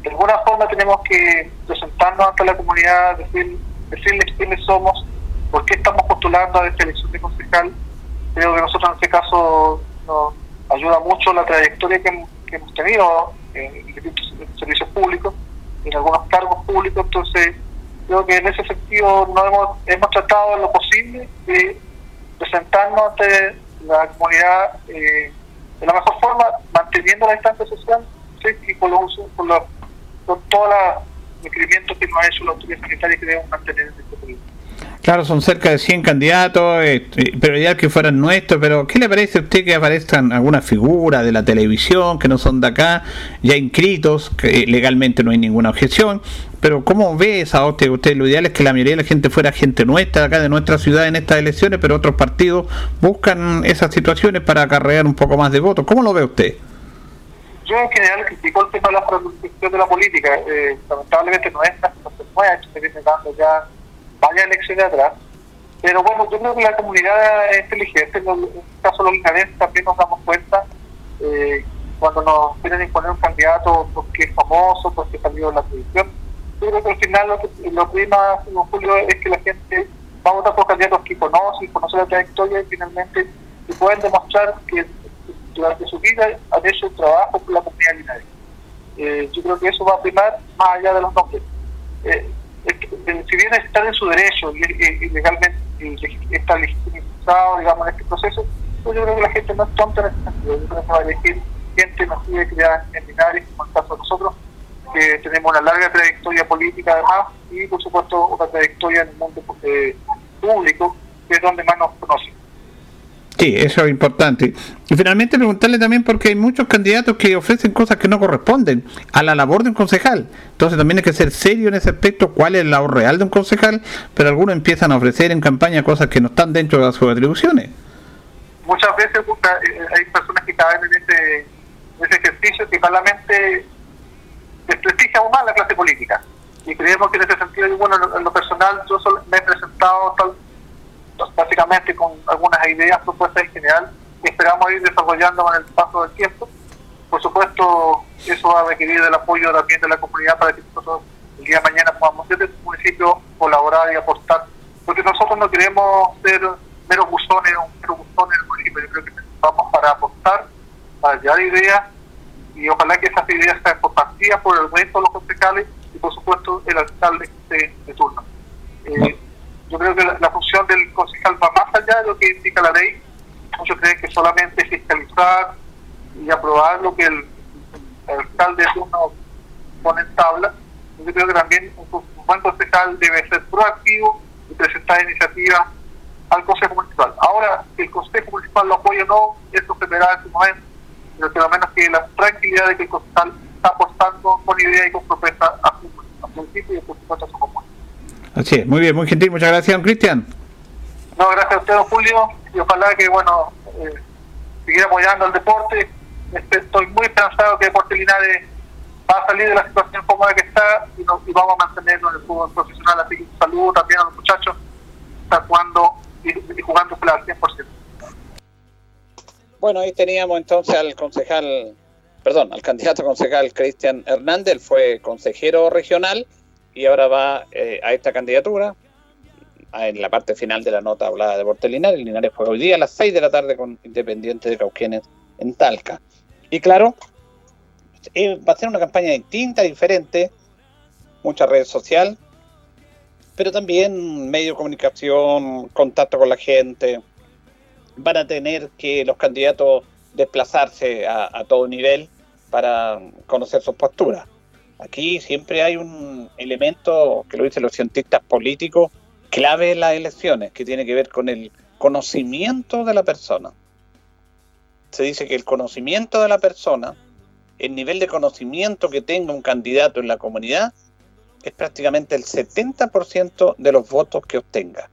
de alguna forma tenemos que presentarnos ante la comunidad, decir, decirles quiénes somos, por qué estamos postulando a esta elección de concejal. Creo que nosotros en este caso nos ayuda mucho la trayectoria que, hem- que hemos tenido en servicios públicos, en algunos cargos públicos, entonces creo que en ese sentido no hemos, hemos tratado en lo posible de presentarnos ante la comunidad eh, de la mejor forma, manteniendo la distancia social y con, los, todos los requerimientos que nos ha hecho la autoridad sanitaria que debemos mantener en este periodo. Claro, son cerca de 100 candidatos, eh, pero ideal que fueran nuestros, pero ¿qué le parece a usted que aparezcan algunas figuras de la televisión que no son de acá, ya inscritos, que eh, legalmente no hay ninguna objeción, pero ¿cómo ve esa hostia? Usted, lo ideal es que la mayoría de la gente fuera gente nuestra, de acá de nuestra ciudad en estas elecciones, pero otros partidos buscan esas situaciones para acarrear un poco más de votos. ¿Cómo lo ve usted? Yo en general critico el tema de la fragmentación de la política. Eh, lamentablemente no es una situación viene dando ya varias elecciones atrás. Pero bueno, yo creo que la comunidad es inteligente. En el caso de los linarenses también nos damos cuenta eh, cuando nos quieren imponer un candidato porque es famoso, porque salió en la televisión. Yo creo que al final lo que lo prima, señor Julio, es que la gente va a votar por candidatos que conocen, conocen la trayectoria y finalmente que pueden demostrar que durante su vida han hecho un trabajo por la comunidad linarense. Eh, yo creo que eso va a primar más allá de los nombres. Es que, eh, si bien están en su derecho y, y legalmente está legitimizado, digamos, en este proceso, pues yo creo que la gente no es tonta en ese sentido. Yo creo que va a elegir gente nacida y criada en Linares, como el caso de nosotros, que tenemos una larga trayectoria política además y por supuesto una trayectoria en el mundo eh, público, que es donde más nos conocen. Sí, eso es importante. Y finalmente preguntarle también porque hay muchos candidatos que ofrecen cosas que no corresponden a la labor de un concejal. Entonces también hay que ser serio en ese aspecto, cuál es la labor real de un concejal, pero algunos empiezan a ofrecer en campaña cosas que no están dentro de sus atribuciones. Muchas veces eh, hay personas que caen en ese, en ese ejercicio que claramente desprestigia aún más la clase política. Y creemos que en ese sentido, bueno, en lo personal, yo solo me he presentado tal, básicamente con algunas ideas, propuestas en general, que esperamos ir desarrollando con el paso del tiempo. Por supuesto, eso va a requerir del apoyo también de la comunidad para que nosotros el día de mañana podamos desde el municipio colaborar y aportar, porque nosotros no queremos ser meros buzones o meros buzones en el municipio, yo creo que vamos para aportar, para llevar ideas y ojalá que esas ideas sean compartidas por el resto de los concejales y por supuesto el alcalde de, de turno. Eh, yo creo que la, la, función del concejal va más allá de lo que indica la ley. Muchos creen que solamente fiscalizar y aprobar lo que el, el alcalde de turno pone en tabla. Yo creo que también un, buen concejal debe ser proactivo y presentar iniciativas al Consejo Municipal. Ahora, si el Consejo Municipal lo apoya o no, eso se verá en su momento, pero que lo menos que la tranquilidad de que el concejal está apostando con idea y con propuesta a su, a su municipio y por supuesto a su comuna. Así es, muy bien, muy gentil, muchas gracias, don Cristian. No, gracias a usted, don Julio, y ojalá que, bueno, eh, seguir apoyando al deporte. Este, estoy muy esperanzado que Deporte Linares va a salir de la situación cómoda que está y, vamos a mantenernos en el fútbol profesional. Así que un saludo también a los muchachos están jugando y, y jugando al 100%. Bueno, ahí teníamos entonces al concejal, perdón, al candidato concejal Cristian Hernández, fue consejero regional y ahora va eh, a esta candidatura. En la parte final de la nota hablada de Deportes Linares. Linares juega hoy día a las 6 de la tarde con Independiente de Cauquenes en Talca. Y claro, eh, va a ser una campaña distinta, diferente, mucha red social, pero también medio de comunicación, contacto con la gente. Van a tener que los candidatos desplazarse a, a todo nivel para conocer sus posturas. Aquí siempre hay un elemento que lo dicen los cientistas políticos clave en las elecciones, que tiene que ver con el conocimiento de la persona. Se dice que el conocimiento de la persona, el nivel de conocimiento que tenga un candidato en la comunidad, es prácticamente el 70% de los votos que obtenga.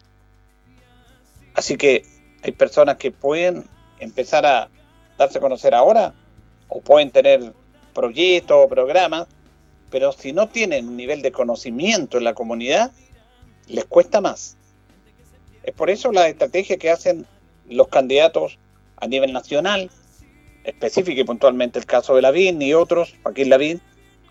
Así que hay personas que pueden empezar a darse a conocer ahora, o pueden tener proyectos o programas, pero si no tienen un nivel de conocimiento en la comunidad, les cuesta más. Es por eso la estrategia que hacen los candidatos a nivel nacional, específico y puntualmente el caso de Lavín y otros, Joaquín Lavín,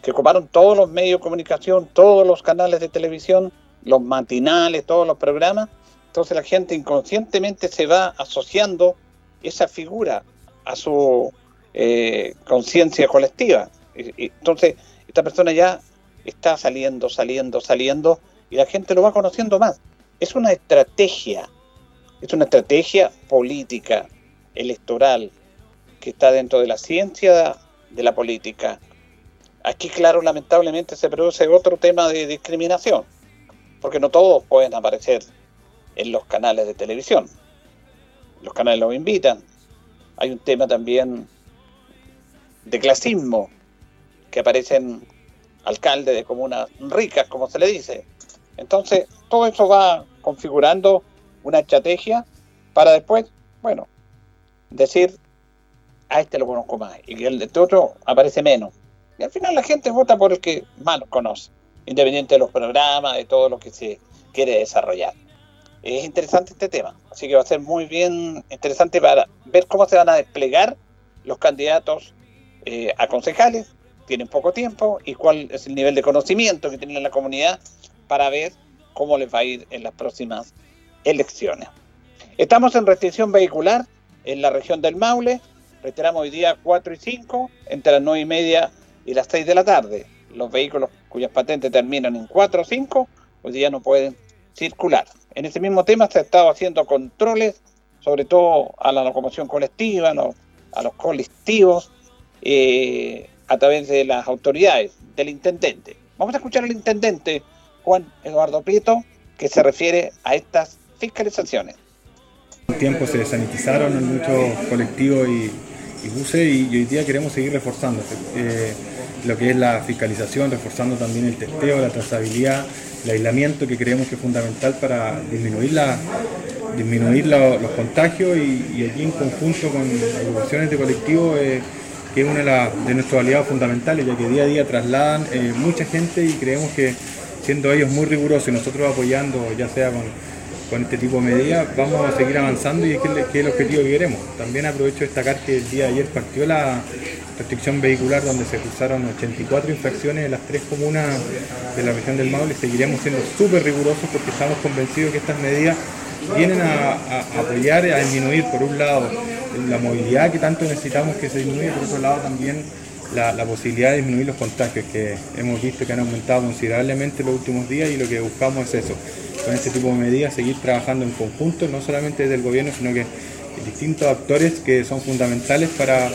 que ocuparon todos los medios de comunicación, todos los canales de televisión, los matinales, todos los programas. Entonces la gente inconscientemente se va asociando esa figura a su eh, conciencia colectiva. Entonces esta persona ya está saliendo, saliendo, saliendo y la gente lo va conociendo más. Es una estrategia, es una estrategia política, electoral, que está dentro de la ciencia de la política. Aquí, claro, lamentablemente se produce otro tema de discriminación, porque no todos pueden aparecer en los canales de televisión. Los canales los invitan. Hay un tema también de clasismo, que aparecen alcaldes de comunas ricas, como se le dice, entonces, todo eso va configurando una estrategia para después, bueno, decir, a este lo conozco más, y el de este otro aparece menos. Y al final la gente vota por el que más conoce, independiente de los programas, de todo lo que se quiere desarrollar. Es interesante este tema, así que va a ser muy bien interesante para ver cómo se van a desplegar los candidatos eh, a concejales, tienen poco tiempo, y cuál es el nivel de conocimiento que tiene la comunidad para ver cómo les va a ir en las próximas elecciones. Estamos en restricción vehicular en la región del Maule. Reiteramos hoy día 4 y 5, entre las 9 y media y las 6 de la tarde. Los vehículos cuyas patentes terminan en 4 o 5, hoy día no pueden circular. En ese mismo tema se ha estado haciendo controles, sobre todo a la locomoción colectiva, a los, colectivos, eh, a través de las autoridades, del intendente. Vamos a escuchar al intendente Juan Eduardo Prieto, que se refiere a estas fiscalizaciones. Un tiempo se sanitizaron en muchos colectivos y, buses y, hoy día queremos seguir reforzando eh, lo que es la fiscalización, reforzando también el testeo, la trazabilidad, el aislamiento que creemos que es fundamental para disminuir, los contagios y, aquí en conjunto con agrupaciones de colectivos eh, que es una de, de nuestros aliados fundamentales, ya que día a día trasladan eh, mucha gente y creemos que siendo ellos muy rigurosos y nosotros apoyando, ya sea con, con este tipo de medidas, vamos a seguir avanzando y es que, es el objetivo que queremos. También aprovecho de destacar que el día de ayer partió la restricción vehicular donde se cruzaron 84 infracciones en las tres comunas de la región del Maule. Seguiremos siendo súper rigurosos porque estamos convencidos que estas medidas vienen a, a- a apoyar, a disminuir por un lado la movilidad que tanto necesitamos que se disminuya, por otro lado también la, posibilidad de disminuir los contagios que hemos visto que han aumentado considerablemente en los últimos días y lo que buscamos es eso, con este tipo de medidas seguir trabajando en conjunto, no solamente desde el gobierno, sino que distintos actores que son fundamentales para,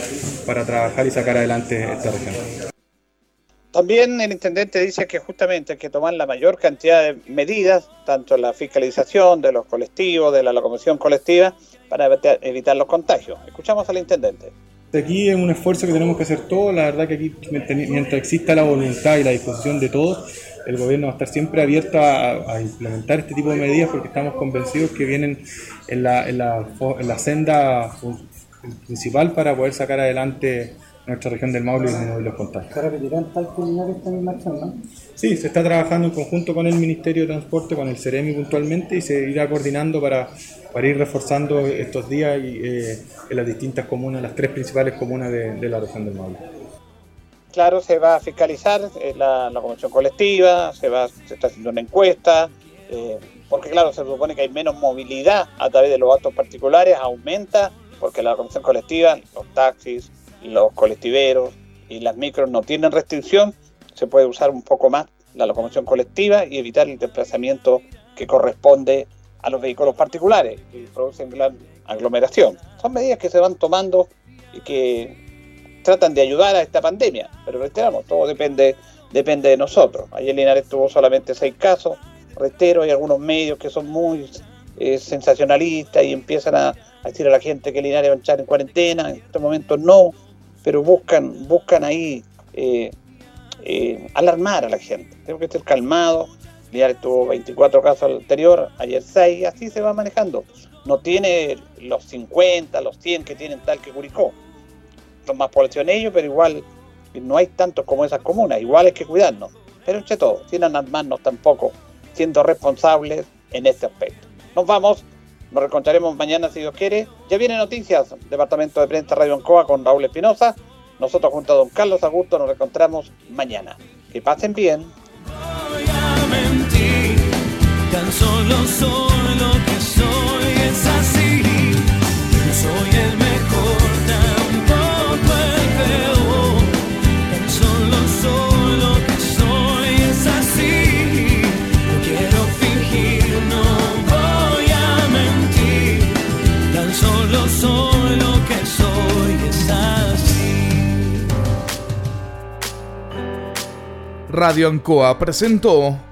para trabajar y sacar adelante esta región. También el intendente dice que justamente hay que tomar la mayor cantidad de medidas, tanto la fiscalización de los colectivos, de la locomoción colectiva, para evitar los contagios. Escuchamos al intendente. Aquí es un esfuerzo que tenemos que hacer todos, la verdad que aquí mientras exista la voluntad y la disposición de todos, el gobierno va a estar siempre abierto a, a implementar este tipo de medidas porque estamos convencidos que vienen en la, en la, en la senda principal para poder sacar adelante nuestra región del Maule y disminuir los contagios. ¿Se repetirán tal esta misma? Sí, se está trabajando en conjunto con el Ministerio de Transporte, con el CEREMI puntualmente y se irá coordinando para, para ir reforzando estos días y, eh, en las distintas comunas, las tres principales comunas de, la región del Maule. Claro, se va a fiscalizar eh, la, la convención colectiva, se, va, se está haciendo una encuesta, eh, porque claro, se supone que hay menos movilidad a través de los actos particulares, aumenta, porque la convención colectiva, los taxis, los colectiveros y las micros no tienen restricción, se puede usar un poco más la locomoción colectiva y evitar el desplazamiento que corresponde a los vehículos particulares que producen gran aglomeración. Son medidas que se van tomando y que tratan de ayudar a esta pandemia, pero reiteramos, todo depende, depende de nosotros. Ayer Linares tuvo solamente seis casos, reitero, hay algunos medios que son muy eh, sensacionalistas y empiezan a, decir a la gente que Linares va a entrar en cuarentena, en este momento no, pero buscan, buscan ahí eh, eh, alarmar a la gente. Tengo que estar calmado. Linares tuvo 24 casos al anterior, ayer 6, así se va manejando. No tiene los 50, los 100 que tienen tal que Curicó. Son más población ellos, pero igual no hay tantos como esas comunas. Igual hay que cuidarnos. Pero entre todo, sin alarmarnos tampoco, siendo responsables en este aspecto. Nos vamos, nos reencontraremos mañana si Dios quiere. Ya viene noticias, Departamento de Prensa Radio Ancoa con Raúl Espinosa. Nosotros junto a don Carlos Augusto nos reencontramos mañana. Que pasen bien. Tan solo soy lo que soy, es así. No soy el mejor, tampoco el peor. Tan solo soy lo que soy, es así. No quiero fingir, no voy a mentir. Tan solo soy lo que soy, es así. Radio Ancoa presentó